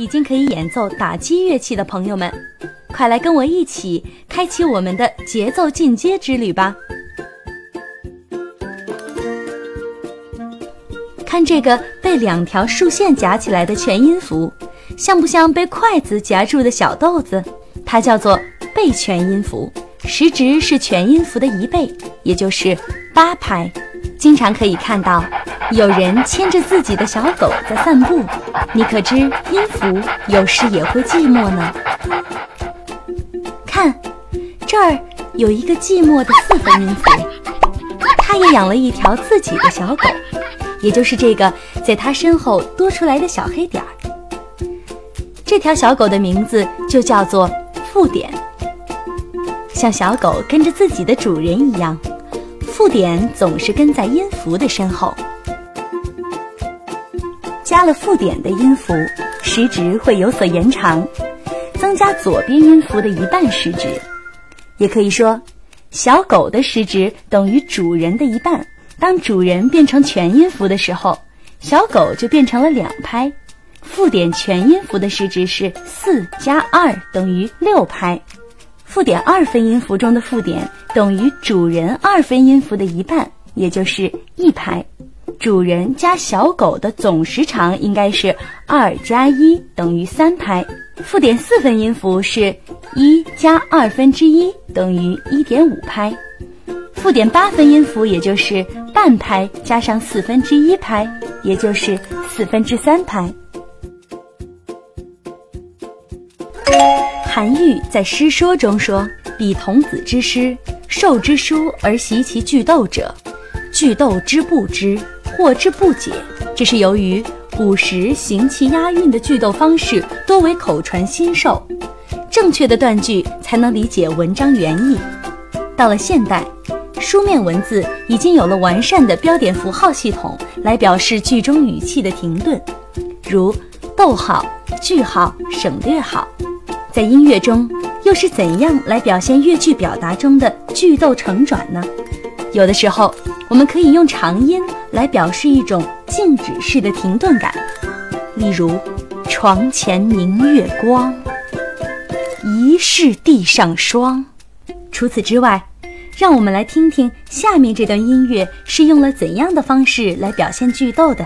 已经可以演奏打击乐器的朋友们，快来跟我一起开启我们的节奏进阶之旅吧！看这个被两条竖线夹起来的全音符，像不像被筷子夹住的小豆子？它叫做倍全音符，时值是全音符的一倍，也就是八拍。经常可以看到。有人牵着自己的小狗在散步，你可知音符有时也会寂寞呢？看，这儿有一个寂寞的四分音符，他也养了一条自己的小狗，也就是这个在他身后多出来的小黑点儿。这条小狗的名字就叫做附点，像小狗跟着自己的主人一样，附点总是跟在音符的身后。加了附点的音符，时值会有所延长，增加左边音符的一半时值。也可以说，小狗的时值等于主人的一半。当主人变成全音符的时候，小狗就变成了两拍。附点全音符的时值是四加二等于六拍。附点二分音符中的附点等于主人二分音符的一半，也就是一拍。主人加小狗的总时长应该是二加一等于三拍。附点四分音符是一加二分之一等于一点五拍。附点八分音符也就是半拍加上四分之一拍，也就是四分之三拍。韩愈在诗说中说：“彼童子之诗，授之书而习其句读者，句读之不知。”或之不解，这是由于古时行气押韵的句读方式多为口传心授，正确的断句才能理解文章原意。到了现代，书面文字已经有了完善的标点符号系统来表示句中语气的停顿，如逗号、句号、省略号。在音乐中，又是怎样来表现乐剧表达中的句逗承转呢？有的时候，我们可以用长音。来表示一种静止式的停顿感，例如“床前明月光，疑是地上霜”。除此之外，让我们来听听下面这段音乐是用了怎样的方式来表现句逗的。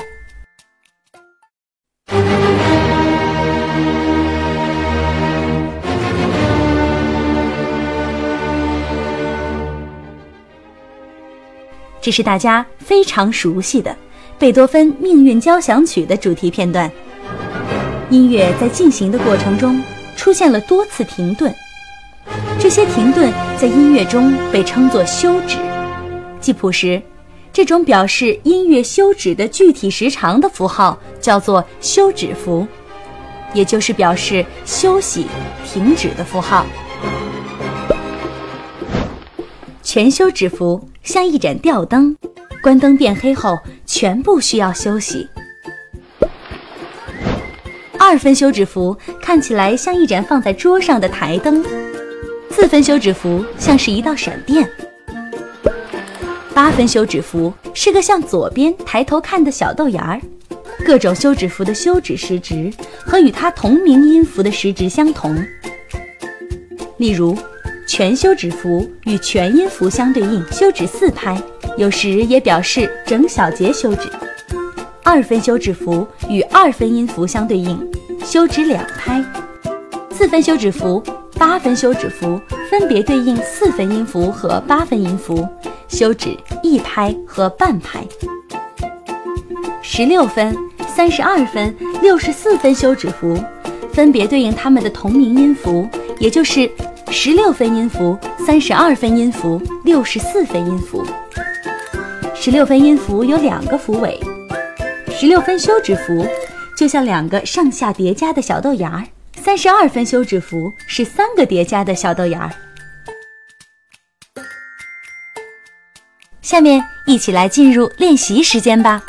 这是大家非常熟悉的贝多芬《命运交响曲》的主题片段。音乐在进行的过程中出现了多次停顿，这些停顿在音乐中被称作休止。记谱时，这种表示音乐休止的具体时长的符号叫做休止符，也就是表示休息、停止的符号。全休止符像一盏吊灯，关灯变黑后，全部需要休息。二分休止符看起来像一盏放在桌上的台灯，四分休止符像是一道闪电，八分休止符是个向左边抬头看的小豆芽儿。各种休止符的休止时值和与它同名音符的时值相同，例如。全休止符与全音符相对应，休止四拍，有时也表示整小节休止。二分休止符与二分音符相对应，休止两拍。四分休止符、八分休止符分别对应四分音符和八分音符，休止一拍和半拍。十六分、三十二分、六十四分休止符分别对应它们的同名音符，也就是。十六分音符、三十二分音符、六十四分音符。十六分音符有两个符尾，十六分休止符就像两个上下叠加的小豆芽儿，三十二分休止符是三个叠加的小豆芽儿。下面一起来进入练习时间吧。